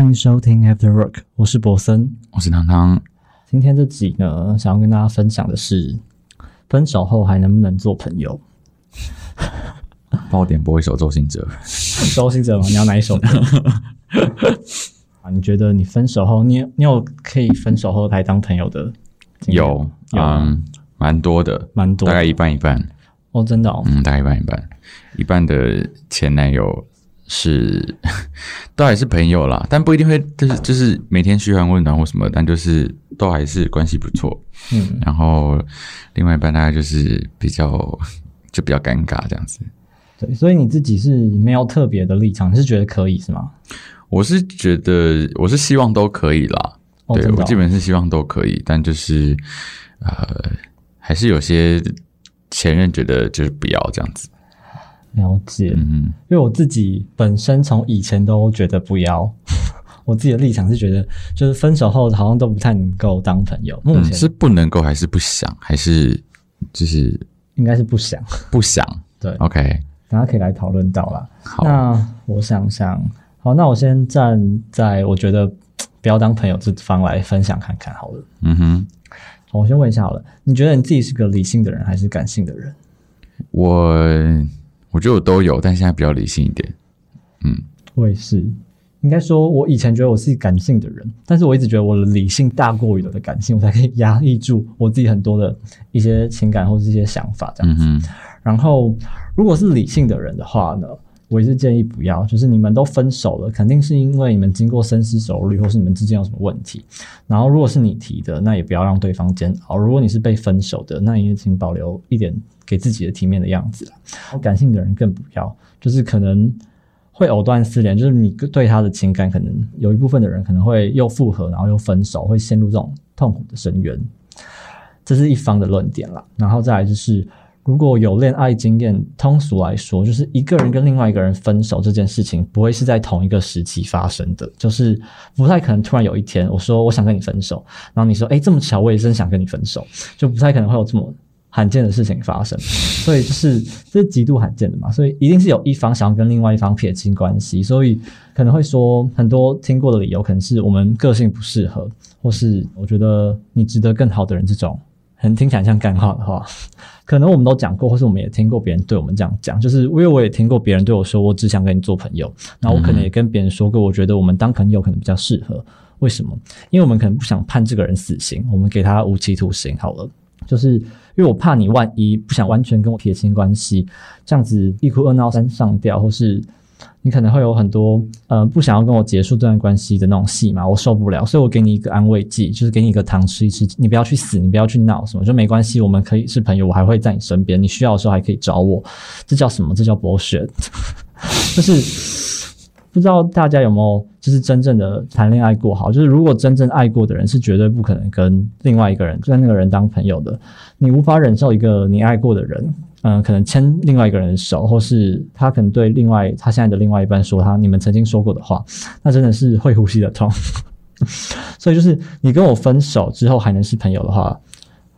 欢迎收听 After Work，我是博森。我是汤汤。今天这集呢，想要跟大家分享的是，分手后还能不能做朋友？帮我点播一首周兴哲。周兴哲吗？你要哪一首歌？啊，你觉得你分手后，你你有可以分手后还当朋友的？有，有嗯，蛮多的，蛮多大概一半一半。哦，真的哦，嗯，大概一半一半。一半的前男友是 都还是朋友啦，但不一定会就是就是每天嘘寒问暖或什么，但就是都还是关系不错。嗯，然后另外一半大概就是比较就比较尴尬这样子。对，所以你自己是没有特别的立场，你是觉得可以是吗？我是觉得我是希望都可以啦，对我基本是希望都可以，但就是呃，还是有些前任觉得就是不要这样子。了解，嗯因为我自己本身从以前都觉得不要，我自己的立场是觉得，就是分手后好像都不太能够当朋友。目嗯，前是不能够还是不想，还是就是应该是不想，不想 对，？OK，大家可以来讨论到啦。好，那我想想，好，那我先站在我觉得不要当朋友这方来分享看看好了。嗯哼，好我先问一下好了，你觉得你自己是个理性的人还是感性的人？我我觉得我都有，但现在比较理性一点。嗯我也是，应该说，我以前觉得我是感性的人，但是我一直觉得我的理性大过于我的感性，我才可以压抑住我自己很多的一些情感或是一些想法这样子。嗯，然后，如果是理性的人的话呢，我也是建议不要，就是你们都分手了，肯定是因为你们经过深思熟虑，或是你们之间有什么问题。然后，如果是你提的，那也不要让对方煎熬；如果你是被分手的，那也请保留一点给自己的体面的样子。感性的人更不要，就是可能会藕断丝连，就是你对他的情感，可能有一部分的人可能会又复合，然后又分手，会陷入这种痛苦的深渊。这是一方的论点啦。然后再来就是，如果有恋爱经验，通俗来说，就是一个人跟另外一个人分手这件事情，不会是在同一个时期发生的，就是不太可能突然有一天我说我想跟你分手，然后你说哎这么巧，我也真想跟你分手，就不太可能会有这么。罕见的事情发生，所以就是这是极度罕见的嘛，所以一定是有一方想要跟另外一方撇清关系，所以可能会说很多听过的理由，可能是我们个性不适合，或是我觉得你值得更好的人这种，很听起来像干话的话，可能我们都讲过，或是我们也听过别人对我们这样讲，就是因为我也听过别人对我说，我只想跟你做朋友，然后我可能也跟别人说过，我觉得我们当朋友可能比较适合，为什么？因为我们可能不想判这个人死刑，我们给他无期徒刑好了。就是因为我怕你万一不想完全跟我撇清关系，这样子一哭二闹三上吊，或是你可能会有很多呃不想要跟我结束这段关系的那种戏嘛，我受不了，所以我给你一个安慰剂，就是给你一个糖吃一吃，你不要去死，你不要去闹什么，就没关系，我们可以是朋友，我还会在你身边，你需要的时候还可以找我，这叫什么？这叫博学 就是不知道大家有没有就是真正的谈恋爱过好？就是如果真正爱过的人，是绝对不可能跟另外一个人跟那个人当朋友的。你无法忍受一个你爱过的人，嗯、可能牵另外一个人的手，或是他可能对另外他现在的另外一半说他你们曾经说过的话，那真的是会呼吸的痛。所以就是你跟我分手之后还能是朋友的话，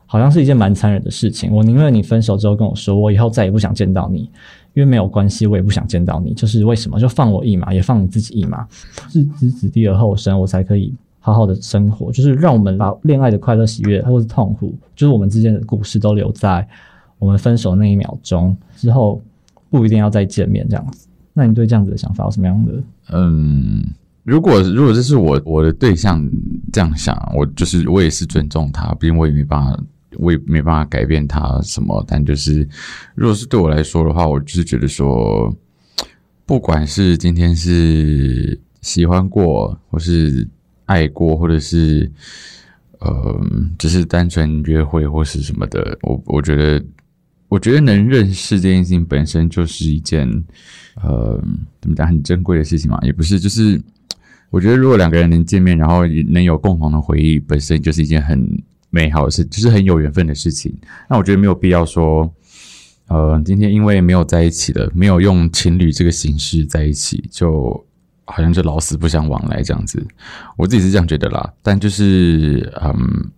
好像是一件蛮残忍的事情。我宁愿你分手之后跟我说，我以后再也不想见到你，因为没有关系，我也不想见到你。就是为什么？就放我一马，也放你自己一马，置之子弟而后生，我才可以好好的生活。就是让我们把恋爱的快乐、喜悦或是痛苦，就是我们之间的故事，都留在我们分手那一秒钟之后，不一定要再见面这样子。那你对这样子的想法有什么样的？嗯，如果如果这是我我的对象这样想，我就是我也是尊重他，毕竟我也没办法，我也没办法改变他什么。但就是，如果是对我来说的话，我就是觉得说，不管是今天是喜欢过，或是爱过，或者是呃，只是单纯约会或是什么的，我我觉得，我觉得能认识这件事情本身就是一件呃，怎么讲很珍贵的事情嘛，也不是，就是我觉得如果两个人能见面，然后能有共同的回忆，本身就是一件很美好的事，就是很有缘分的事情。那我觉得没有必要说，呃，今天因为没有在一起了，没有用情侣这个形式在一起，就好像就老死不相往来这样子。我自己是这样觉得啦，但就是嗯，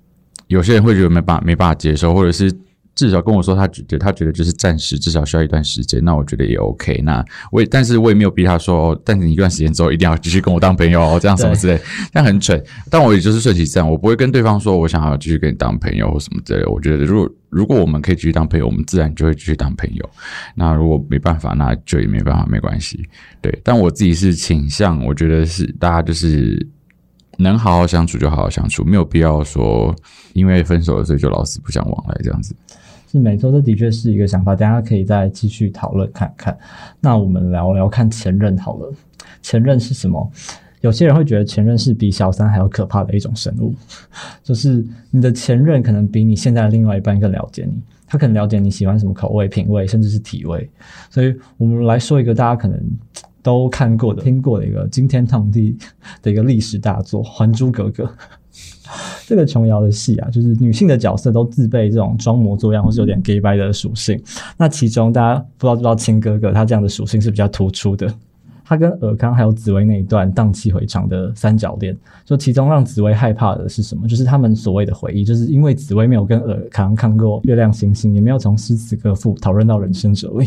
有些人会觉得没办法没办法接受，或者是至少跟我说他觉得他觉得就是暂时，至少需要一段时间，那我觉得也 OK。那我也，但是我也没有逼他说，哦但是你一段时间之后一定要继续跟我当朋友哦，这样什么之类，但很蠢。但我也就是顺其自然，我不会跟对方说我想要继续跟你当朋友或什么之类的。我觉得如果如果我们可以继续当朋友，我们自然就会继续当朋友。那如果没办法，那就也没办法，没关系。对，但我自己是倾向，我觉得是大家就是能好好相处就好好相处，没有必要说因为分手了所以就老死不相往来这样子。是没错，这的确是一个想法，大家可以再继续讨论看看。那我们聊聊看前任好了，前任是什么？有些人会觉得前任是比小三还要可怕的一种生物，就是你的前任可能比你现在的另外一半更了解你，他可能了解你喜欢什么口味、品味，甚至是体味。所以我们来说一个大家可能都看过的、听过的一个惊天动地的一个历史大作《还珠格格》。这个琼瑶的戏啊，就是女性的角色都自备这种装模作样或是有点 gay 白的属性。那其中大家不知道知道亲哥哥他这样的属性是比较突出的。他跟尔康还有紫薇那一段荡气回肠的三角恋，就其中让紫薇害怕的是什么？就是他们所谓的回忆，就是因为紫薇没有跟尔康看过月亮星星，也没有从诗词歌赋讨论到人生哲理。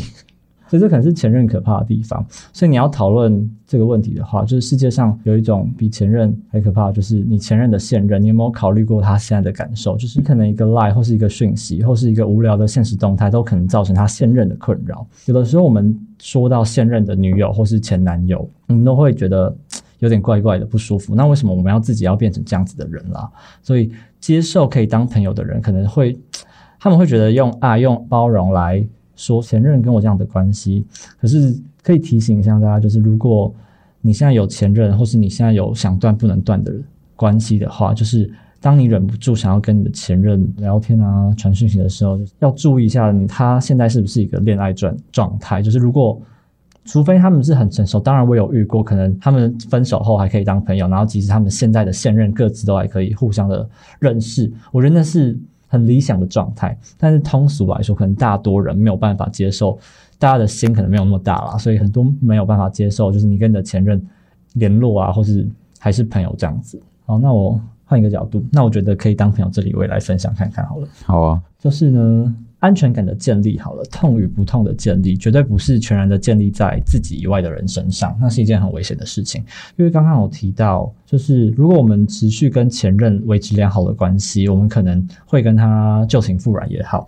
所以这可能是前任可怕的地方。所以你要讨论这个问题的话，就是世界上有一种比前任还可怕，就是你前任的现任，你有没有考虑过他现在的感受？就是你可能一个 lie 或是一个讯息，或是一个无聊的现实动态，都可能造成他现任的困扰。有的时候我们说到现任的女友或是前男友，我们都会觉得有点怪怪的不舒服。那为什么我们要自己要变成这样子的人啦？所以接受可以当朋友的人，可能会他们会觉得用爱、用包容来。说前任跟我这样的关系，可是可以提醒一下大家，就是如果你现在有前任，或是你现在有想断不能断的关系的话，就是当你忍不住想要跟你的前任聊天啊、传讯息的时候，要注意一下他现在是不是一个恋爱状状态。就是如果除非他们是很成熟，当然我有遇过，可能他们分手后还可以当朋友，然后即使他们现在的现任各自都还可以互相的认识，我觉得那是。很理想的状态，但是通俗来说，可能大多人没有办法接受，大家的心可能没有那么大啦，所以很多没有办法接受，就是你跟你的前任联络啊，或是还是朋友这样子。好，那我换一个角度，那我觉得可以当朋友，这里我也来分享看看好了。好啊，就是呢。安全感的建立好了，痛与不痛的建立，绝对不是全然的建立在自己以外的人身上，那是一件很危险的事情。因为刚刚有提到，就是如果我们持续跟前任维持良好的关系，我们可能会跟他旧情复燃也好。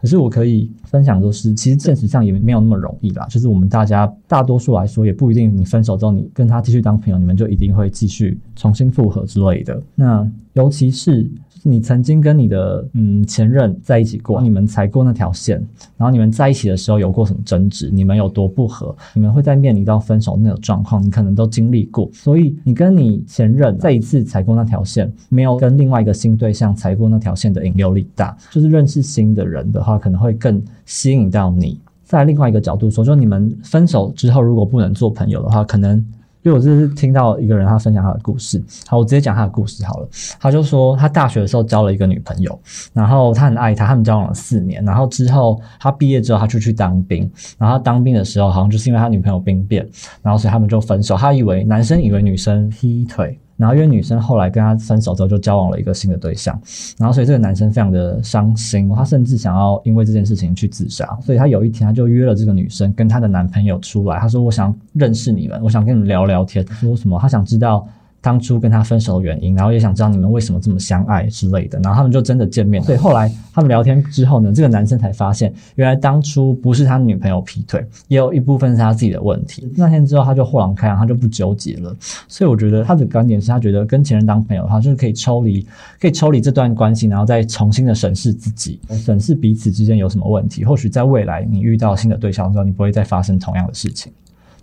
可是我可以分享，就是其实现实上也没有那么容易啦。就是我们大家大多数来说，也不一定你分手之后，你跟他继续当朋友，你们就一定会继续重新复合之类的。那尤其是。你曾经跟你的嗯前任在一起过，你们踩过那条线，然后你们在一起的时候有过什么争执？你们有多不合？你们会在面临到分手那种状况，你可能都经历过。所以你跟你前任再一次踩过那条线，没有跟另外一个新对象踩过那条线的引诱力大，就是认识新的人的话，可能会更吸引到你。在另外一个角度说，就你们分手之后，如果不能做朋友的话，可能。因为我这是听到一个人他分享他的故事，好，我直接讲他的故事好了。他就说他大学的时候交了一个女朋友，然后他很爱她，他们交往了四年，然后之后他毕业之后他就去当兵，然后他当兵的时候好像就是因为他女朋友兵变，然后所以他们就分手。他以为男生以为女生劈腿。然后因为女生后来跟他分手之后，就交往了一个新的对象，然后所以这个男生非常的伤心，他甚至想要因为这件事情去自杀。所以他有一天他就约了这个女生跟她的男朋友出来，他说：“我想认识你们，我想跟你们聊聊天。”说什么？他想知道。当初跟他分手的原因，然后也想知道你们为什么这么相爱之类的，然后他们就真的见面。所以后来他们聊天之后呢，这个男生才发现，原来当初不是他女朋友劈腿，也有一部分是他自己的问题。那天之后他就豁然开朗，他就不纠结了。所以我觉得他的观点是他觉得跟前任当朋友的话，就是可以抽离，可以抽离这段关系，然后再重新的审视自己，审视彼此之间有什么问题。或许在未来你遇到新的对象的时候，你不会再发生同样的事情。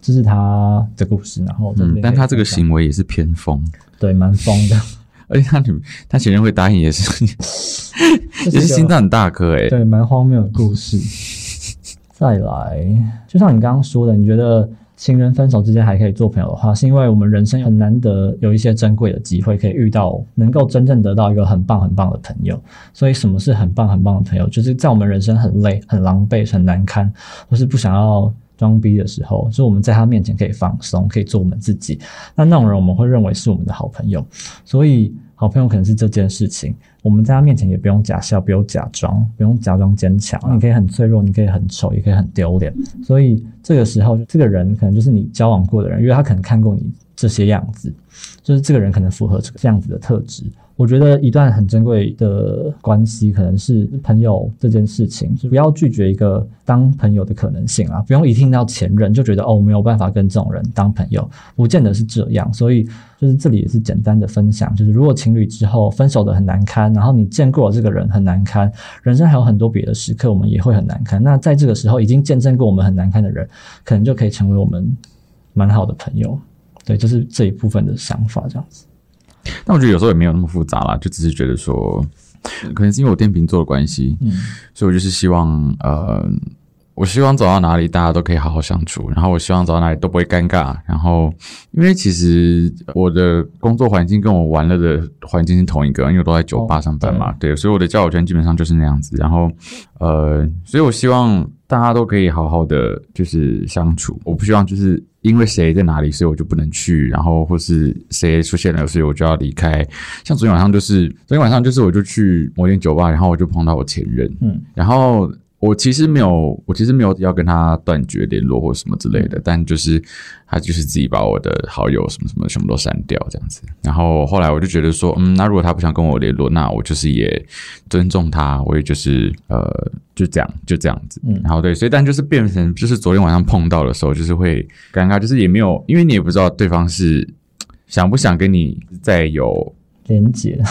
这是他的故事，然后嗯，但他这个行为也是偏疯，对，蛮疯的。而且他女他前任会答应，也是也是心脏很大颗哎，对，蛮荒谬的故事。再来，就像你刚刚说的，你觉得情人分手之间还可以做朋友的话，是因为我们人生很难得有一些珍贵的机会，可以遇到能够真正得到一个很棒很棒的朋友。所以，什么是很棒很棒的朋友？就是在我们人生很累、很狼狈、很难堪，或是不想要。装逼的时候，就我们在他面前可以放松，可以做我们自己。那那种人，我们会认为是我们的好朋友。所以，好朋友可能是这件事情。我们在他面前也不用假笑，不用假装，不用假装坚强。你可以很脆弱，你可以很丑，也可以很丢脸。所以这个时候，这个人可能就是你交往过的人，因为他可能看过你这些样子，就是这个人可能符合这个样子的特质。我觉得一段很珍贵的关系，可能是朋友这件事情，就不要拒绝一个当朋友的可能性啊！不用一听到前任就觉得哦，没有办法跟这种人当朋友，不见得是这样。所以就是这里也是简单的分享，就是如果情侣之后分手的很难堪，然后你见过了这个人很难堪，人生还有很多别的时刻，我们也会很难堪。那在这个时候已经见证过我们很难堪的人，可能就可以成为我们蛮好的朋友。对，就是这一部分的想法，这样子。但我觉得有时候也没有那么复杂啦，就只是觉得说，可能是因为我天秤座的关系，嗯，所以我就是希望，呃，我希望走到哪里大家都可以好好相处，然后我希望走到哪里都不会尴尬，然后因为其实我的工作环境跟我玩乐的环境是同一个，因为我都在酒吧上班嘛，对，所以我的交友圈基本上就是那样子，然后，呃，所以我希望大家都可以好好的就是相处，我不希望就是。因为谁在哪里，所以我就不能去，然后或是谁出现了，所以我就要离开。像昨天晚上就是，昨天晚上就是，我就去某间酒吧，然后我就碰到我前任，嗯，然后。我其实没有，我其实没有要跟他断绝联络或什么之类的，但就是他就是自己把我的好友什么什么全部都删掉这样子。然后后来我就觉得说，嗯，那如果他不想跟我联络，那我就是也尊重他，我也就是呃，就这样就这样子。嗯，然后对，所以但就是变成就是昨天晚上碰到的时候，就是会尴尬，就是也没有，因为你也不知道对方是 想不想跟你再有连接。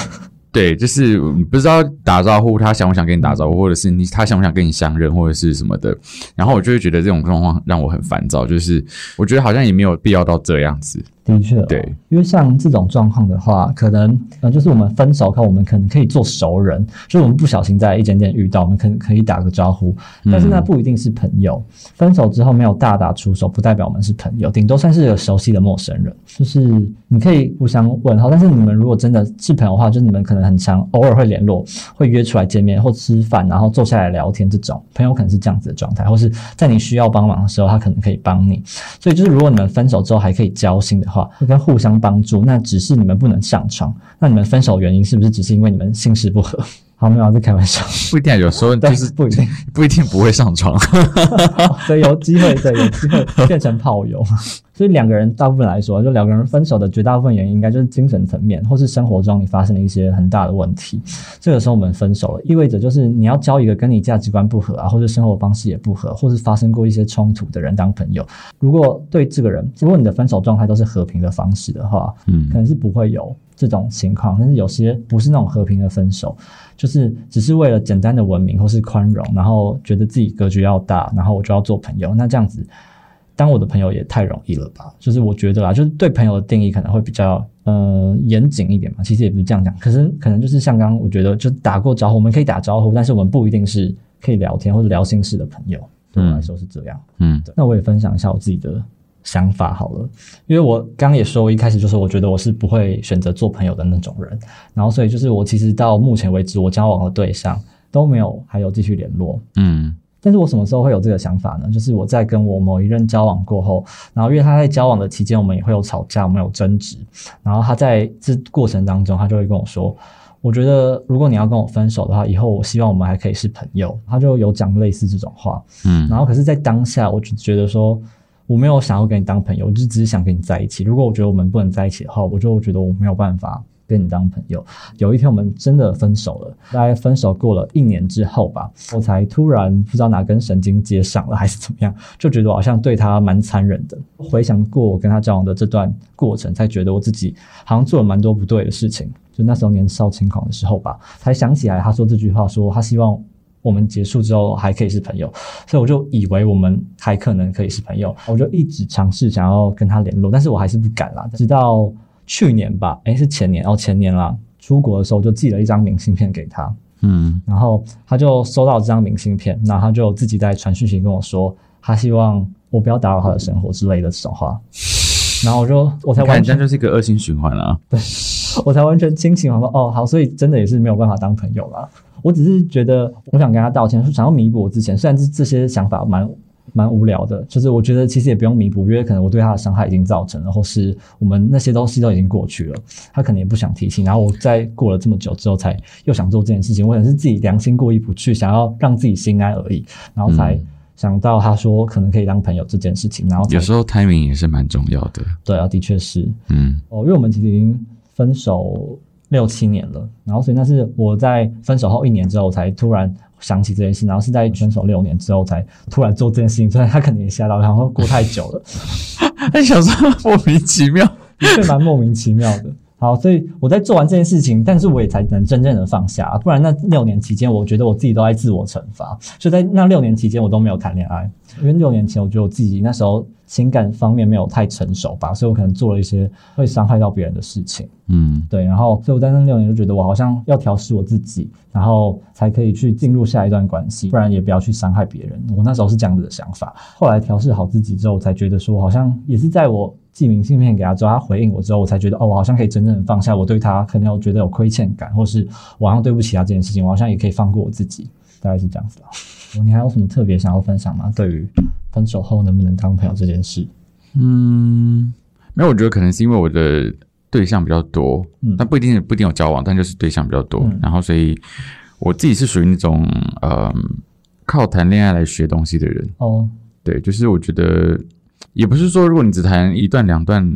对，就是不知道打招呼，他想不想跟你打招呼，或者是你他想不想跟你相认，或者是什么的。然后我就会觉得这种状况让我很烦躁，就是我觉得好像也没有必要到这样子。的确，对，因为像这种状况的话，可能呃，就是我们分手后，我们可能可以做熟人，就是我们不小心在一间店遇到，我们可能可以打个招呼，但是那不一定是朋友。分手之后没有大打出手，不代表我们是朋友，顶多算是个熟悉的陌生人。就是你可以互相问候，但是你们如果真的是朋友的话，就是你们可能很常偶尔会联络，会约出来见面或吃饭，然后坐下来聊天，这种朋友可能是这样子的状态，或是在你需要帮忙的时候，他可能可以帮你。所以就是如果你们分手之后还可以交心的。话会跟互相帮助，那只是你们不能上床。那你们分手原因是不是只是因为你们性事不合？好，没有在开玩笑，不一定。有时候 就是不一定，不一定不会上床。对，有机会，对，有机会变成炮友。所以两个人大部分来说，就两个人分手的绝大部分原因，应该就是精神层面，或是生活中你发生了一些很大的问题。这个时候我们分手了，意味着就是你要交一个跟你价值观不合啊，或者生活方式也不合，或是发生过一些冲突的人当朋友。如果对这个人，如果你的分手状态都是和平的方式的话，嗯，可能是不会有这种情况。但是有些不是那种和平的分手，就是只是为了简单的文明或是宽容，然后觉得自己格局要大，然后我就要做朋友。那这样子。当我的朋友也太容易了吧？就是我觉得啦，就是对朋友的定义可能会比较呃严谨一点嘛。其实也不是这样讲，可是可能就是像刚我觉得，就打过招呼，我们可以打招呼，但是我们不一定是可以聊天或者聊心事的朋友。对我来说是这样。嗯，那我也分享一下我自己的想法好了，因为我刚刚也说，我一开始就是我觉得我是不会选择做朋友的那种人，然后所以就是我其实到目前为止，我交往的对象都没有还有继续联络。嗯。但是我什么时候会有这个想法呢？就是我在跟我某一任交往过后，然后因为他在交往的期间，我们也会有吵架，我们有争执，然后他在这过程当中，他就会跟我说，我觉得如果你要跟我分手的话，以后我希望我们还可以是朋友。他就有讲类似这种话，嗯，然后可是，在当下，我就觉得说，我没有想要跟你当朋友，我就只是想跟你在一起。如果我觉得我们不能在一起的话，我就觉得我没有办法。跟你当朋友，有一天我们真的分手了。大概分手过了一年之后吧，我才突然不知道哪根神经接上了，还是怎么样，就觉得好像对他蛮残忍的。回想过我跟他交往的这段过程，才觉得我自己好像做了蛮多不对的事情。就那时候年少轻狂的时候吧，才想起来他说这句话，说他希望我们结束之后还可以是朋友，所以我就以为我们还可能可以是朋友，我就一直尝试想要跟他联络，但是我还是不敢啦，直到。去年吧，哎，是前年哦，前年啦。出国的时候就寄了一张明信片给他，嗯，然后他就收到这张明信片，然后他就自己在传讯息跟我说，他希望我不要打扰他的生活之类的这种话。然后我就我才完全就是一个恶性循环了，对我才完全清醒，我说哦好，所以真的也是没有办法当朋友了。我只是觉得我想跟他道歉，是想要弥补我之前，虽然这这些想法蛮蛮无聊的，就是我觉得其实也不用弥补，因为可能我对他的伤害已经造成了，或是我们那些东西都已经过去了，他可能也不想提起。然后我在过了这么久之后，才又想做这件事情，我可能是自己良心过意不去，想要让自己心安而已，然后才想到他说可能可以当朋友这件事情，然后有时候 timing 也是蛮重要的。对啊，的确是，嗯哦，因为我们其实已经分手六七年了，然后所以那是我在分手后一年之后才突然想起这件事，然后是在分手六年之后才突然做这件事情，所以他肯定也吓到，然后过太久了，那 想说莫名其妙，的确蛮莫名其妙的。好，所以我在做完这件事情，但是我也才能真正的放下，不然那六年期间，我觉得我自己都在自我惩罚，所以在那六年期间，我都没有谈恋爱，因为六年前我觉得我自己那时候情感方面没有太成熟吧，所以我可能做了一些会伤害到别人的事情。嗯对，然后所以我在那六年就觉得我好像要调试我自己，然后才可以去进入下一段关系，不然也不要去伤害别人。我那时候是这样子的想法，后来调试好自己之后，才觉得说好像也是在我寄明信片给他之后，他回应我之后，我才觉得哦，我好像可以真正的放下我对他可能有觉得有亏欠感，或是我好像对不起他这件事情，我好像也可以放过我自己，大概是这样子吧。你还有什么特别想要分享吗？对于分手后能不能当朋友这件事？嗯，没有，我觉得可能是因为我的对象比较多，嗯但不一定不一定有交往，但就是对象比较多，嗯然后所以我自己是属于那种呃靠谈恋爱来学东西的人，哦，对，就是我觉得也不是说如果你只谈一段两段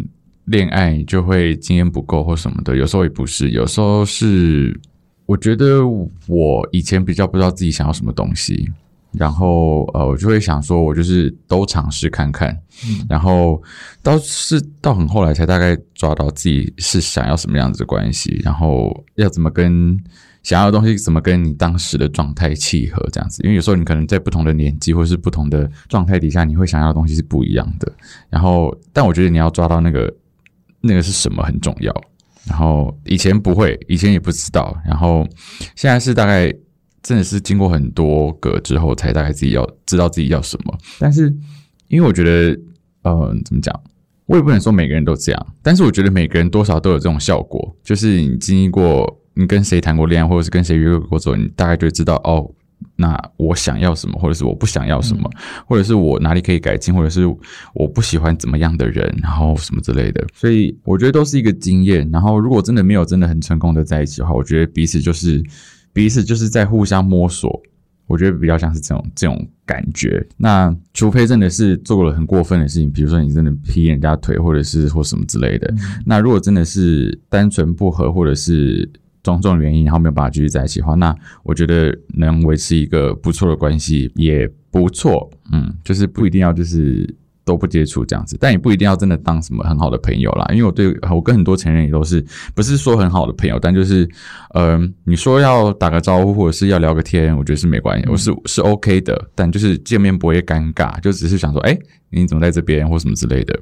恋爱就会经验不够或什么的，有时候也不是，有时候是我觉得我以前比较不知道自己想要什么东西，然后呃，我就会想说，我就是都尝试看看，嗯。然后到是到很后来才大概抓到自己是想要什么样子的关系，然后要怎么跟想要的东西怎么跟你当时的状态契合，这样子。因为有时候你可能在不同的年纪或是不同的状态底下，你会想要的东西是不一样的。然后，但我觉得你要抓到那个那个是什么很重要。然后以前不会，以前也不知道，然后现在是大概真的是经过很多个之后，才大概自己要知道自己要什么。但是因为我觉得，呃，怎么讲？我也不能说每个人都这样，但是我觉得每个人多少都有这种效果，就是你经历过，你跟谁谈过恋爱，或者是跟谁约过之后，你大概就知道哦，那我想要什么，或者是我不想要什么，或者是我哪里可以改进，或者是我不喜欢怎么样的人，然后什么之类的。所以我觉得都是一个经验。然后如果真的没有真的很成功的在一起的话，我觉得彼此就是彼此就是在互相摸索。我觉得比较像是这种这种感觉。那除非真的是做了很过分的事情，比如说你真的劈人家腿，或者是或什么之类的。那如果真的是单纯不合，或者是种种原因，然后没有办法继续在一起的话，那我觉得能维持一个不错的关系也不错。嗯，就是不一定要就是。都不接触这样子，但也不一定要真的当什么很好的朋友啦。因为我对我跟很多前任也都是不是说很好的朋友，但就是，嗯、你说要打个招呼或者是要聊个天，我觉得是没关系，我是是 OK 的。但就是见面不会尴尬，就只是想说，哎、你怎么在这边或什么之类的，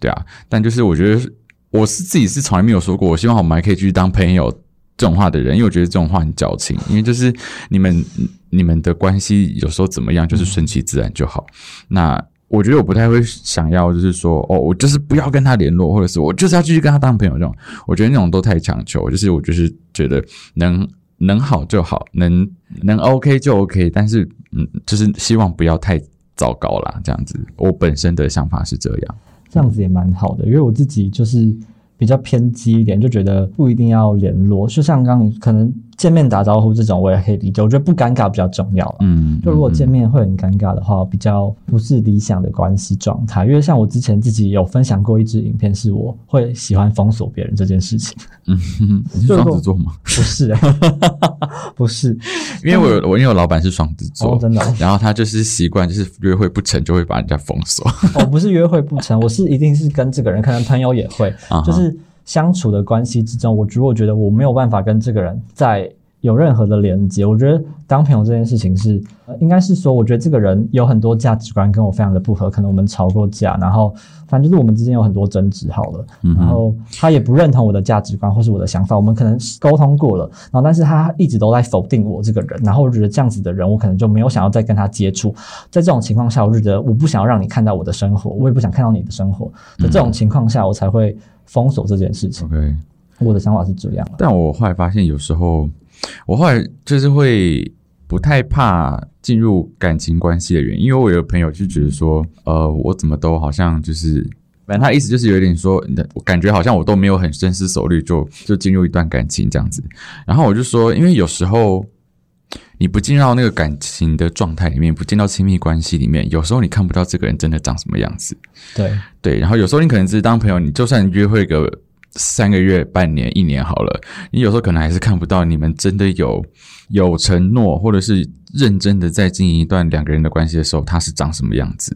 对啊。但就是我觉得我是自己是从来没有说过，我希望我们还可以继续当朋友这种话的人，因为我觉得这种话很矫情，因为就是你们你们的关系有时候怎么样，就是顺其自然就好。那我觉得我不太会想要，就是说，哦，我就是不要跟他联络，或者是我就是要继续跟他当朋友这种。我觉得那种都太强求，就是我就是觉得能能好就好，能能 OK 就 OK，但是嗯，就是希望不要太糟糕啦，这样子。我本身的想法是这样。这样子也蛮好的，因为我自己就是比较偏激一点，就觉得不一定要联络。就像刚刚你可能见面打招呼这种，我也可以理解。我觉得不尴尬比较重要啦嗯，就如果见嗯面会很尴尬的话，比较不是理想的关系状态。因为像我之前自己有分享过一支影片，是我会喜欢封锁别人这件事情。嗯，你是双子座吗？不是、欸，不是，因为我有我因为我老板是双子座，哦，真的哦、然后他就是习惯，就是约会不成就会把人家封锁。我不是约会不成，我是一定是跟这个人，可能朋友也会，就是相处的关系之中，我如果觉得我没有办法跟这个人在有任何的连接，我觉得当朋友这件事情是，呃应该是说，我觉得这个人有很多价值观跟我非常的不合，可能我们吵过架，然后反正就是我们之间有很多争执好了，嗯然后他也不认同我的价值观或是我的想法，我们可能沟通过了，然后但是他一直都在否定我这个人，然后我觉得这样子的人，我可能就没有想要再跟他接触，在这种情况下，我就觉得我不想要让你看到我的生活，我也不想看到你的生活，在这种情况下，我才会封锁这件事情。OK，我的想法是这样啊但我后来发现，有时候我后来就是会不太怕进入感情关系的原因，因为我有朋友就觉得说，呃，我怎么都好像就是，反正他意思就是有点说，我感觉好像我都没有很深思熟虑就就进入一段感情这样子。然后我就说，因为有时候你不进到那个感情的状态里面，不进到亲密关系里面，有时候你看不到这个人真的长什么样子。对对，然后有时候你可能只是当朋友，你就算约会个三个月、半年、一年好了，你有时候可能还是看不到你们真的有有承诺，或者是认真的在经营一段两个人的关系的时候，他是长什么样子；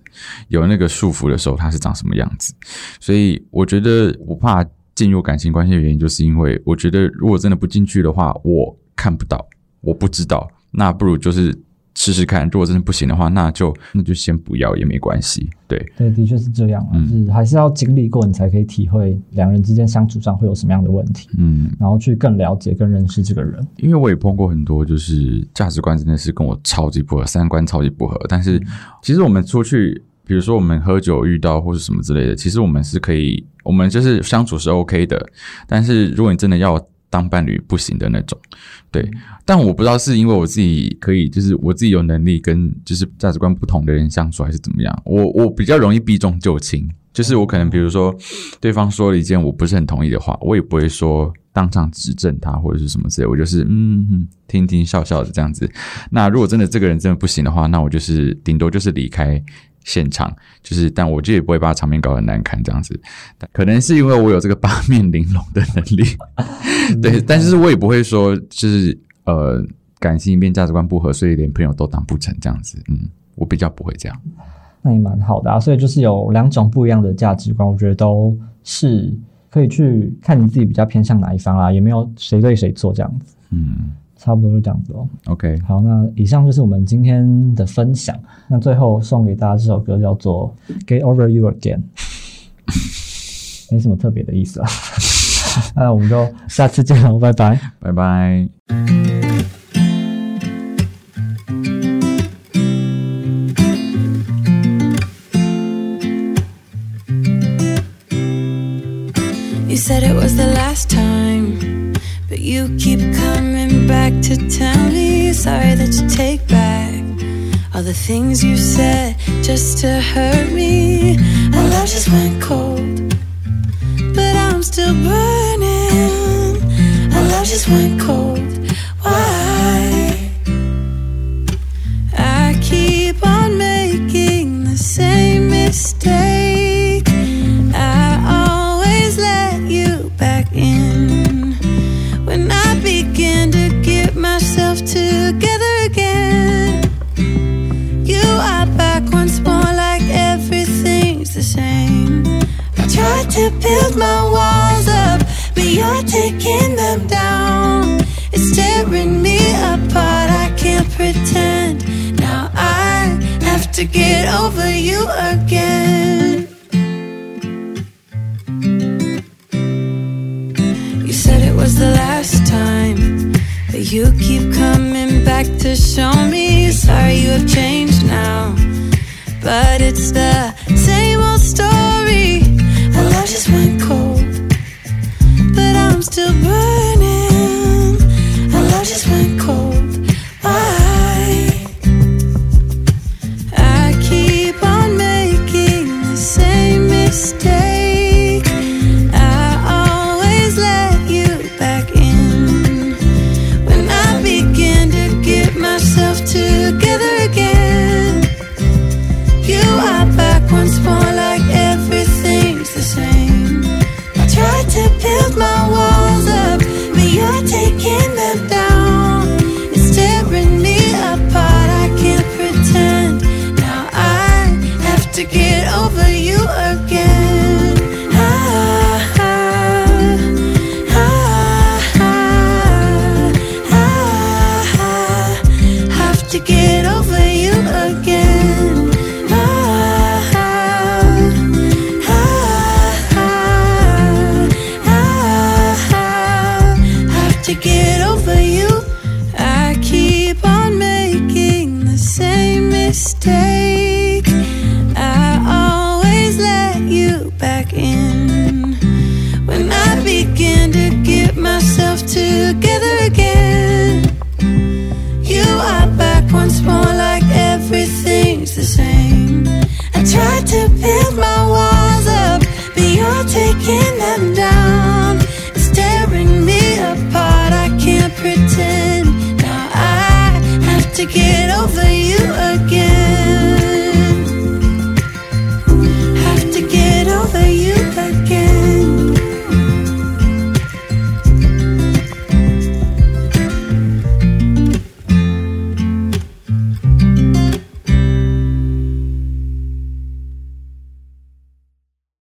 有那个束缚的时候，他是长什么样子。所以我觉得我怕进入感情关系的原因，就是因为我觉得如果真的不进去的话，我看不到，我不知道，那不如就是。试试看，如果真的不行的话，那就那就先不要也没关系。对，对，的确是这样啊，嗯是还是要经历过，你才可以体会两人之间相处上会有什么样的问题，嗯，然后去更了解、更认识这个人。因为我也碰过很多，就是价值观真的是跟我超级不合，三观超级不合。但是其实我们出去，比如说我们喝酒遇到或是什么之类的，其实我们是可以，我们就是相处是 OK 的。但是如果你真的要当伴侣，不行的那种，对。但我不知道是因为我自己可以，就是我自己有能力跟就是价值观不同的人相处，还是怎么样。我我比较容易避重就轻，就是我可能比如说对方说了一件我不是很同意的话，我也不会说当场指正他或者是什么之类，我就是嗯嗯听听笑笑的这样子。那如果真的这个人真的不行的话，那我就是顶多就是离开现场，就是但我就也不会把场面搞得很难看这样子。可能是因为我有这个八面玲珑的能力，对，但是我也不会说就是呃感性一面价值观不合，所以连朋友都当不成这样子。嗯，我比较不会这样。那也蛮好的啊。所以就是有两种不一样的价值观，我觉得都是可以去看你自己比较偏向哪一方啦，也没有谁对谁错这样子，嗯差不多就这样子哦。，OK，好，那以上就是我们今天的分享。那最后送给大家这首歌叫做《Get Over You Again》，没什么特别的意思啊。那我们就下次见喽，拜拜。拜拜。 You said it was the last time, but you keep coming back to tell me sorry that you take back all the things you said just to hurt me. Our love just went cold, but I'm still burning. Our love just went cold. Why? Build my walls up, but you're taking them down. It's tearing me apart. I can't pretend. Now I have to get over you again. You said it was the last time, but you keep coming back to show me. Sorry, you have changed now, but it's the